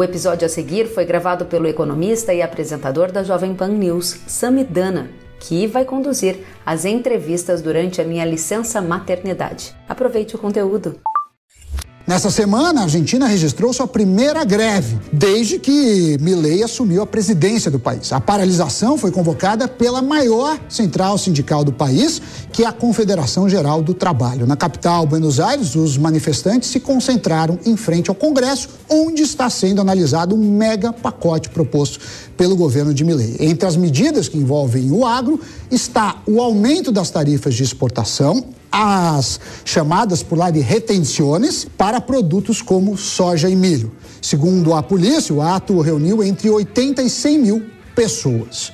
O episódio a seguir foi gravado pelo economista e apresentador da Jovem Pan News, Samidana, que vai conduzir as entrevistas durante a minha licença maternidade. Aproveite o conteúdo. Nessa semana, a Argentina registrou sua primeira greve desde que Milei assumiu a presidência do país. A paralisação foi convocada pela maior central sindical do país, que é a Confederação Geral do Trabalho. Na capital, Buenos Aires, os manifestantes se concentraram em frente ao Congresso, onde está sendo analisado um mega pacote proposto pelo governo de Milei. Entre as medidas que envolvem o agro está o aumento das tarifas de exportação, as chamadas por lá de retenções para produtos como soja e milho. Segundo a polícia, o ato reuniu entre 80 e 100 mil pessoas.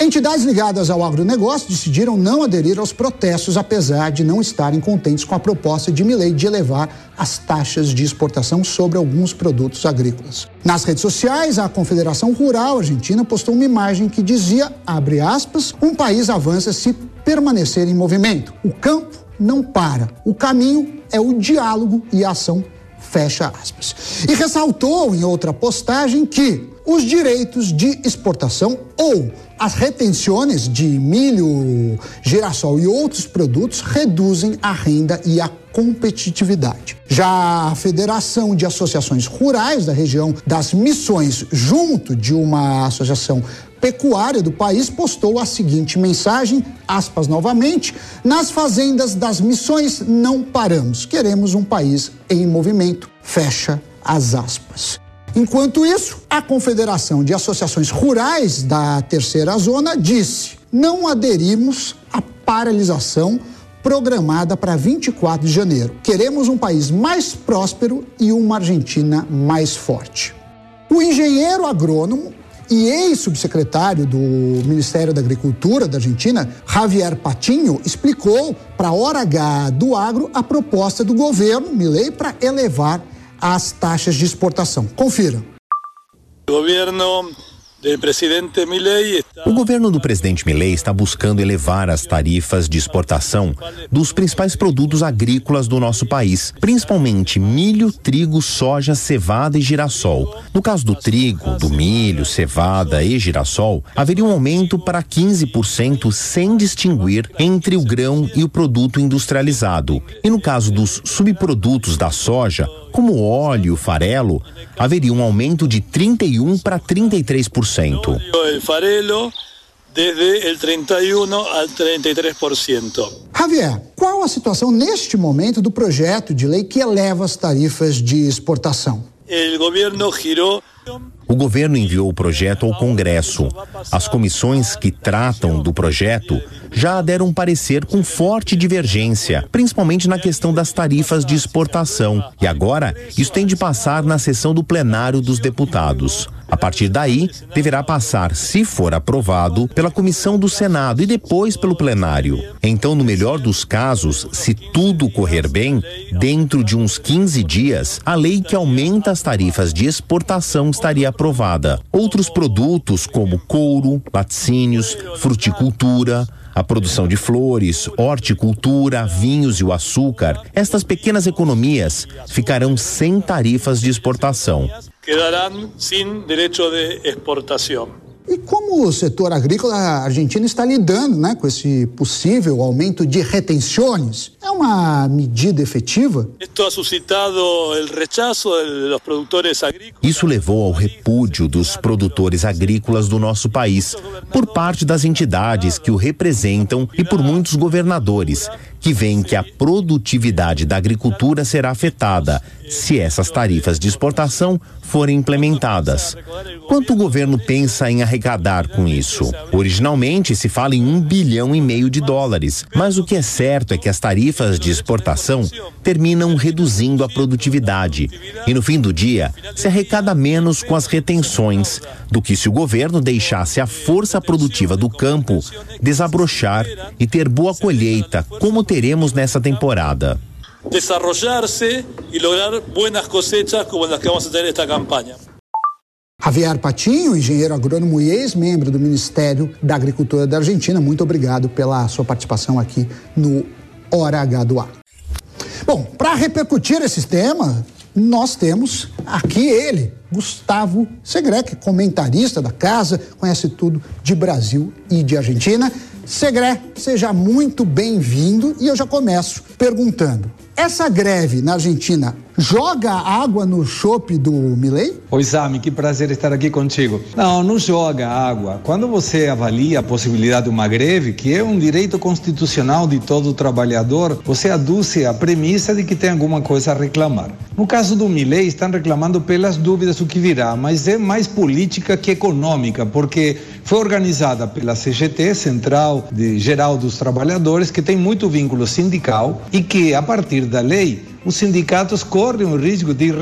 Entidades ligadas ao agronegócio decidiram não aderir aos protestos, apesar de não estarem contentes com a proposta de Milei de elevar as taxas de exportação sobre alguns produtos agrícolas. Nas redes sociais, a Confederação Rural Argentina postou uma imagem que dizia, abre aspas, um país avança se permanecer em movimento. O campo não para. O caminho é o diálogo e a ação, fecha aspas. E ressaltou em outra postagem que os direitos de exportação ou as retenções de milho, girassol e outros produtos reduzem a renda e a competitividade. Já a Federação de Associações Rurais da região das Missões, junto de uma associação pecuária do país postou a seguinte mensagem, aspas novamente, nas fazendas das missões não paramos, queremos um país em movimento, fecha as aspas. Enquanto isso, a Confederação de Associações Rurais da Terceira Zona disse: não aderimos à paralisação programada para 24 de janeiro. Queremos um país mais próspero e uma Argentina mais forte. O engenheiro agrônomo e ex-subsecretário do Ministério da Agricultura da Argentina, Javier Patinho, explicou para a Hora H do Agro a proposta do governo Milei para elevar as taxas de exportação. Confira. O governo o governo do presidente Milei está buscando elevar as tarifas de exportação dos principais produtos agrícolas do nosso país, principalmente milho, trigo, soja, cevada e girassol. No caso do trigo, do milho, cevada e girassol, haveria um aumento para 15% sem distinguir entre o grão e o produto industrializado. E no caso dos subprodutos da soja, como óleo farelo, haveria um aumento de 31 para 33%. O farelo desde o 31 ao 33%. Javier, qual a situação neste momento do projeto de lei que eleva as tarifas de exportação? O governo girou o governo enviou o projeto ao Congresso. As comissões que tratam do projeto já deram parecer com forte divergência, principalmente na questão das tarifas de exportação. E agora, isso tem de passar na sessão do plenário dos deputados. A partir daí, deverá passar, se for aprovado, pela comissão do Senado e depois pelo plenário. Então, no melhor dos casos, se tudo correr bem, dentro de uns 15 dias, a lei que aumenta as tarifas de exportação estaria aprovada. Outros produtos, como couro, laticínios, fruticultura, a produção de flores, horticultura, vinhos e o açúcar, estas pequenas economias ficarão sem tarifas de exportação. Quedarão sem direito de exportação. E como o setor agrícola argentino está lidando né, com esse possível aumento de retenções? É uma medida efetiva? Isso levou ao repúdio dos produtores agrícolas do nosso país, por parte das entidades que o representam e por muitos governadores, que veem que a produtividade da agricultura será afetada se essas tarifas de exportação forem implementadas. Quanto o governo pensa em arrecadar com isso? Originalmente se fala em um bilhão e meio de dólares, mas o que é certo é que as tarifas de exportação terminam reduzindo a produtividade e no fim do dia se arrecada menos com as retenções do que se o governo deixasse a força produtiva do campo desabrochar e ter boa colheita, como teremos nessa temporada. Desarrollarse e lograr buenas cosechas como as que vamos a ter esta campanha. Javier Patinho, engenheiro agrônomo e ex-membro do Ministério da Agricultura da Argentina, muito obrigado pela sua participação aqui no Hora H do Ar. Bom, para repercutir esse tema, nós temos aqui ele, Gustavo é comentarista da casa, conhece tudo de Brasil e de Argentina. Segré, seja muito bem-vindo e eu já começo perguntando: essa greve na Argentina joga água no chope do Milley? Oi, Sami, que prazer estar aqui contigo. Não, não joga água. Quando você avalia a possibilidade de uma greve, que é um direito constitucional de todo trabalhador, você aduce a premissa de que tem alguma coisa a reclamar. No caso do Milley, estão reclamando pelas dúvidas do que virá, mas é mais política que econômica, porque foi organizada pela CGT, Central de Geral dos Trabalhadores, que tem muito vínculo sindical e que, a partir da lei, os sindicatos correm o risco de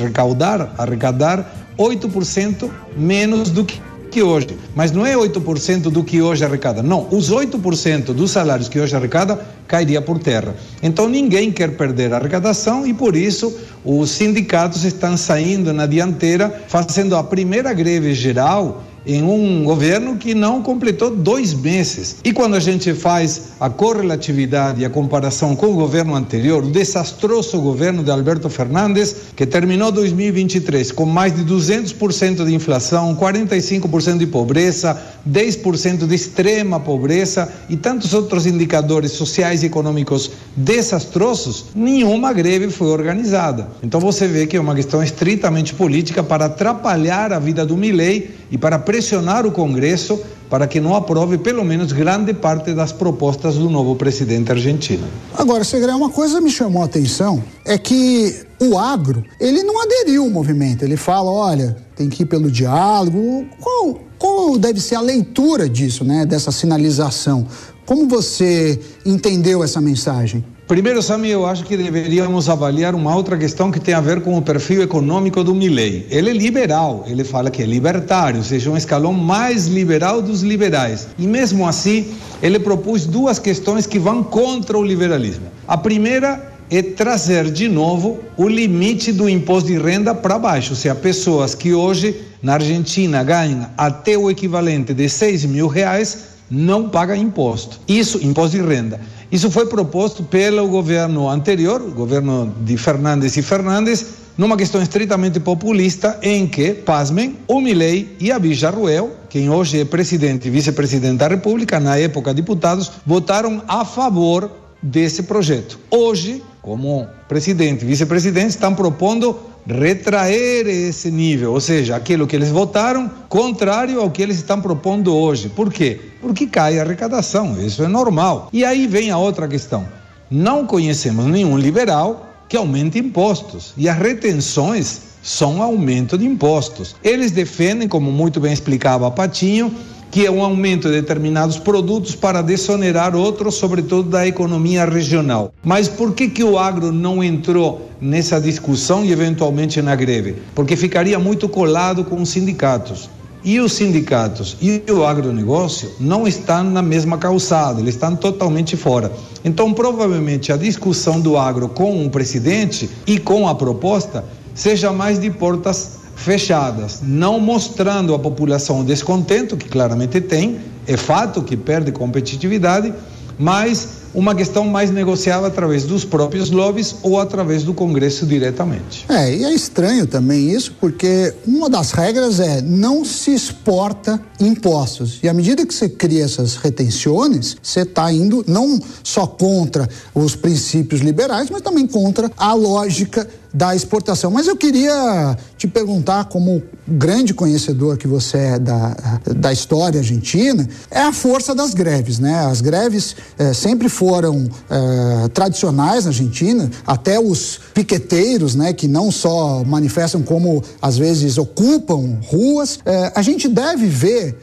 recaudar, arrecadar 8% menos do que que hoje. Mas não é 8% do que hoje arrecada. Não, os 8% dos salários que hoje arrecada cairia por terra. Então ninguém quer perder a arrecadação e por isso os sindicatos estão saindo na dianteira, fazendo a primeira greve geral em um governo que não completou dois meses. E quando a gente faz a correlatividade e a comparação com o governo anterior, o desastroso governo de Alberto Fernandes, que terminou 2023 com mais de 200% de inflação, 45% de pobreza, 10% de extrema pobreza e tantos outros indicadores sociais e econômicos desastrosos, nenhuma greve foi organizada. Então você vê que é uma questão estritamente política para atrapalhar a vida do Milei e para pressionar o Congresso para que não aprove pelo menos grande parte das propostas do novo presidente argentino. Agora, Segre, uma coisa me chamou a atenção é que o agro, ele não aderiu ao movimento. Ele fala, olha, tem que ir pelo diálogo. Qual, qual deve ser a leitura disso, né, dessa sinalização? Como você entendeu essa mensagem? Primeiro, Sami, eu acho que deveríamos avaliar uma outra questão que tem a ver com o perfil econômico do Milley. Ele é liberal, ele fala que é libertário, ou seja, um escalão mais liberal dos liberais. E mesmo assim, ele propôs duas questões que vão contra o liberalismo. A primeira é trazer de novo o limite do imposto de renda para baixo, ou seja, pessoas que hoje na Argentina ganham até o equivalente de 6 mil reais não pagam imposto. Isso, imposto de renda. Isso foi proposto pelo governo anterior, o governo de Fernandes e Fernandes, numa questão estritamente populista, em que, pasmem, o Milei e a Ruel, quem hoje é presidente e vice-presidente da República, na época deputados, votaram a favor desse projeto. Hoje, como presidente e vice-presidente, estão propondo retrair esse nível, ou seja, aquilo que eles votaram, contrário ao que eles estão propondo hoje. Por quê? Porque cai a arrecadação, isso é normal. E aí vem a outra questão. Não conhecemos nenhum liberal que aumente impostos e as retenções são aumento de impostos. Eles defendem, como muito bem explicava Patinho, que é um aumento de determinados produtos para desonerar outros, sobretudo da economia regional. Mas por que, que o agro não entrou nessa discussão e eventualmente na greve? Porque ficaria muito colado com os sindicatos. E os sindicatos e o agronegócio não estão na mesma calçada, eles estão totalmente fora. Então, provavelmente, a discussão do agro com o presidente e com a proposta seja mais de portas fechadas, não mostrando à população o descontento, que claramente tem, é fato que perde competitividade, mas uma questão mais negociável através dos próprios lobbies ou através do Congresso diretamente. É, e é estranho também isso, porque uma das regras é não se exporta impostos. E à medida que você cria essas retenções, você está indo não só contra os princípios liberais, mas também contra a lógica da exportação. Mas eu queria te perguntar, como grande conhecedor que você é da, da história argentina, é a força das greves, né? As greves é, sempre foram é, tradicionais na Argentina, até os piqueteiros, né? Que não só manifestam como às vezes ocupam ruas. É, a gente deve ver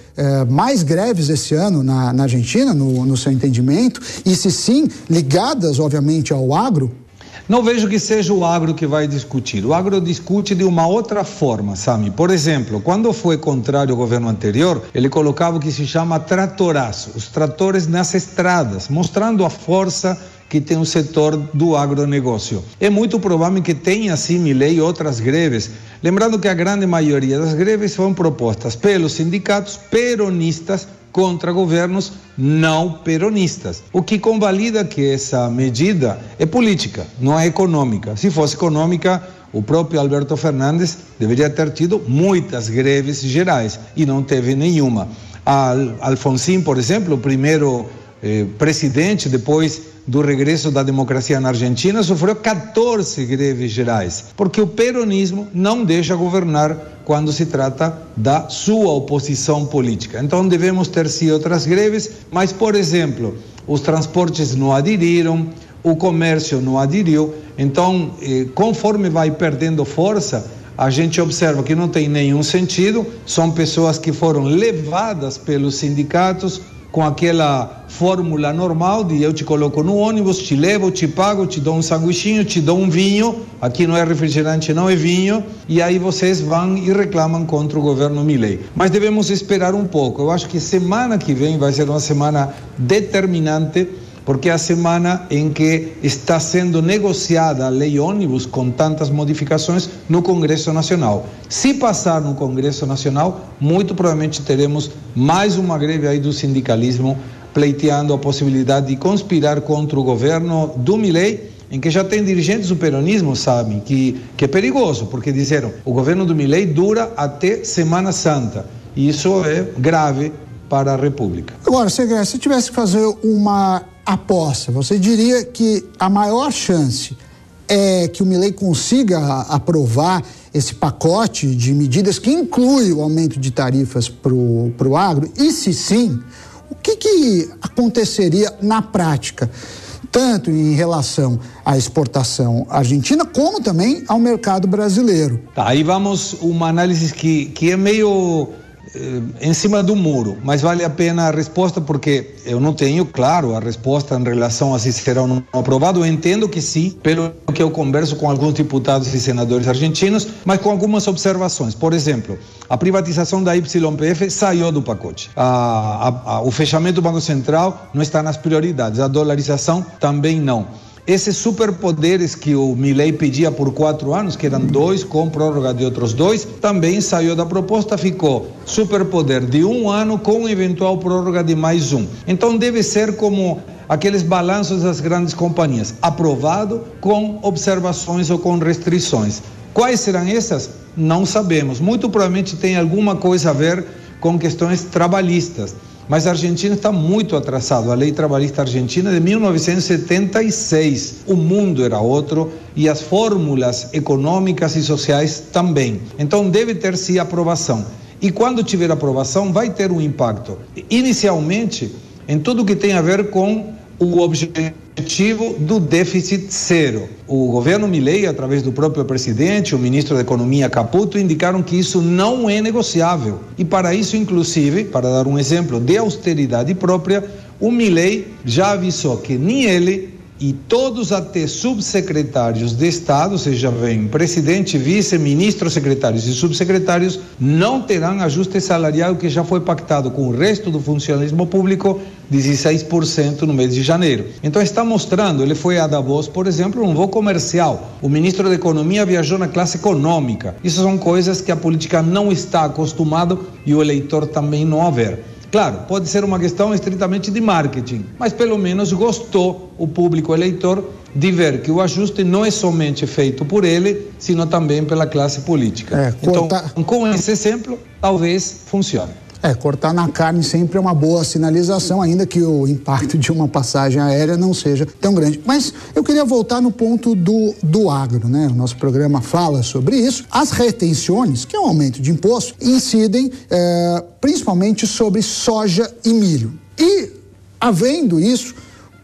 mais greves esse ano na, na Argentina, no, no seu entendimento, e se sim, ligadas, obviamente, ao agro? Não vejo que seja o agro que vai discutir. O agro discute de uma outra forma, Sami. Por exemplo, quando foi contrário ao governo anterior, ele colocava o que se chama tratoraço, os tratores nas estradas, mostrando a força que tem o setor do agronegócio. É muito provável que tenha, sim, Milei, outras greves. Lembrando que a grande maioria das greves foram propostas pelos sindicatos peronistas contra governos não peronistas. O que convalida que essa medida é política, não é econômica. Se fosse econômica, o próprio Alberto Fernandes deveria ter tido muitas greves gerais e não teve nenhuma. Alfonsin, por exemplo, o primeiro eh, presidente depois do regresso da democracia na Argentina, sofreu 14 greves gerais, porque o peronismo não deixa governar quando se trata da sua oposição política. Então devemos ter sim outras greves, mas, por exemplo, os transportes não aderiram, o comércio não aderiu. Então, eh, conforme vai perdendo força, a gente observa que não tem nenhum sentido, são pessoas que foram levadas pelos sindicatos com aquela fórmula normal de eu te coloco no ônibus, te levo, te pago, te dou um sanguichinho, te dou um vinho, aqui não é refrigerante, não é vinho, e aí vocês vão e reclamam contra o governo Milley. Mas devemos esperar um pouco. Eu acho que semana que vem vai ser uma semana determinante porque é a semana em que está sendo negociada a lei ônibus com tantas modificações no Congresso Nacional. Se passar no Congresso Nacional, muito provavelmente teremos mais uma greve aí do sindicalismo pleiteando a possibilidade de conspirar contra o governo do Milei, em que já tem dirigentes do peronismo, sabem, que, que é perigoso, porque disseram o governo do Milei dura até Semana Santa. E isso é grave para a República. Agora, se tivesse que fazer uma aposta, você diria que a maior chance é que o Milei consiga aprovar esse pacote de medidas que inclui o aumento de tarifas para o agro? E se sim, o que, que aconteceria na prática? Tanto em relação à exportação argentina, como também ao mercado brasileiro. Tá, aí vamos uma análise que, que é meio em cima do muro, mas vale a pena a resposta porque eu não tenho, claro, a resposta em relação a se será ou não aprovado. Eu entendo que sim, pelo que eu converso com alguns deputados e senadores argentinos, mas com algumas observações. Por exemplo, a privatização da YPF saiu do pacote. A, a, a, o fechamento do Banco Central não está nas prioridades. A dolarização também não. Esses superpoderes que o Milley pedia por quatro anos, que eram dois, com prórroga de outros dois, também saiu da proposta, ficou superpoder de um ano com eventual prórroga de mais um. Então deve ser como aqueles balanços das grandes companhias, aprovado com observações ou com restrições. Quais serão essas? Não sabemos. Muito provavelmente tem alguma coisa a ver com questões trabalhistas. Mas a Argentina está muito atrasado. A lei trabalhista argentina é de 1976. O mundo era outro e as fórmulas econômicas e sociais também. Então deve ter sim aprovação. E quando tiver aprovação, vai ter um impacto. Inicialmente, em tudo que tem a ver com o objetivo do déficit zero. O governo Milei, através do próprio presidente, o ministro da Economia Caputo, indicaram que isso não é negociável. E para isso, inclusive, para dar um exemplo de austeridade própria, o Milei já avisou que nem ele e todos até subsecretários de Estado, seja bem presidente, vice, ministro, secretários e subsecretários, não terão ajuste salarial que já foi pactado com o resto do funcionalismo público, 16% no mês de janeiro. Então está mostrando, ele foi a Davos, por exemplo, um voo comercial. O ministro da Economia viajou na classe econômica. Isso são coisas que a política não está acostumado e o eleitor também não a ver. Claro, pode ser uma questão estritamente de marketing, mas pelo menos gostou o público eleitor de ver que o ajuste não é somente feito por ele, sino também pela classe política. É. Então, com esse exemplo, talvez funcione. É, cortar na carne sempre é uma boa sinalização, ainda que o impacto de uma passagem aérea não seja tão grande. Mas eu queria voltar no ponto do, do agro, né? O nosso programa fala sobre isso. As retenções, que é um aumento de imposto, incidem é, principalmente sobre soja e milho. E, havendo isso,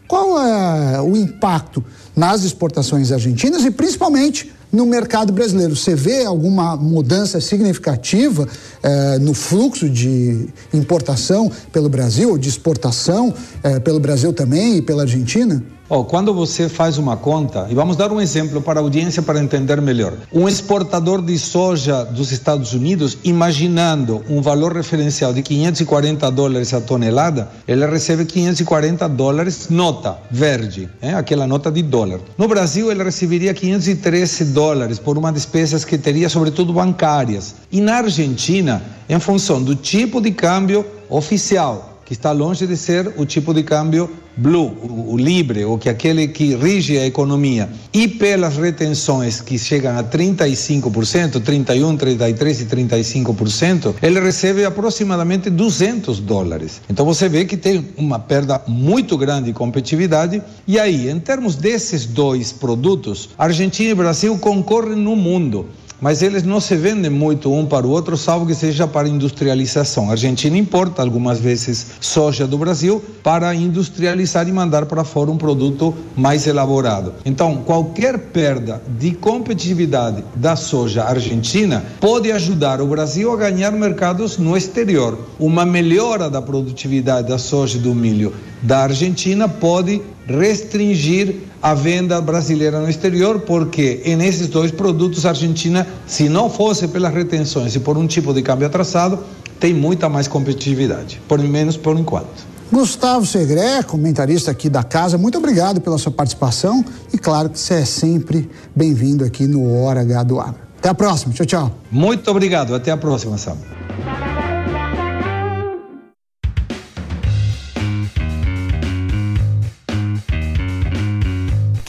qual é o impacto nas exportações argentinas e principalmente no mercado brasileiro. Você vê alguma mudança significativa eh, no fluxo de importação pelo Brasil, de exportação eh, pelo Brasil também e pela Argentina? Oh, quando você faz uma conta, e vamos dar um exemplo para a audiência para entender melhor. Um exportador de soja dos Estados Unidos, imaginando um valor referencial de 540 dólares a tonelada, ele recebe 540 dólares nota verde, é? aquela nota de dólar. No Brasil, ele receberia 513 dólares por uma despesas que teria, sobretudo, bancárias. E na Argentina, em função do tipo de câmbio oficial, que está longe de ser o tipo de câmbio blue, o, o livre, ou que aquele que rige a economia. E pelas retenções que chegam a 35%, 31, 33 e 35%, ele recebe aproximadamente 200 dólares. Então você vê que tem uma perda muito grande de competitividade. E aí, em termos desses dois produtos, Argentina e Brasil concorrem no mundo mas eles não se vendem muito um para o outro, salvo que seja para industrialização. A Argentina importa algumas vezes soja do Brasil para industrializar e mandar para fora um produto mais elaborado. Então, qualquer perda de competitividade da soja argentina pode ajudar o Brasil a ganhar mercados no exterior. Uma melhora da produtividade da soja e do milho da Argentina pode restringir a venda brasileira no exterior, porque nesses dois produtos a Argentina, se não fosse pelas retenções e por um tipo de câmbio atrasado, tem muita mais competitividade, por menos por enquanto. Gustavo Segré, comentarista aqui da casa, muito obrigado pela sua participação e claro que você é sempre bem-vindo aqui no Hora H do Agro. Até a próxima, tchau, tchau. Muito obrigado, até a próxima, Sam.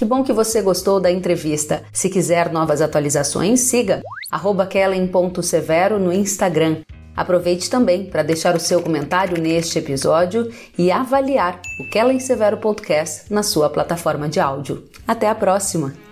Bom que você gostou da entrevista. Se quiser novas atualizações, siga kellen.severo no Instagram. Aproveite também para deixar o seu comentário neste episódio e avaliar o Kellen Severo Podcast na sua plataforma de áudio. Até a próxima!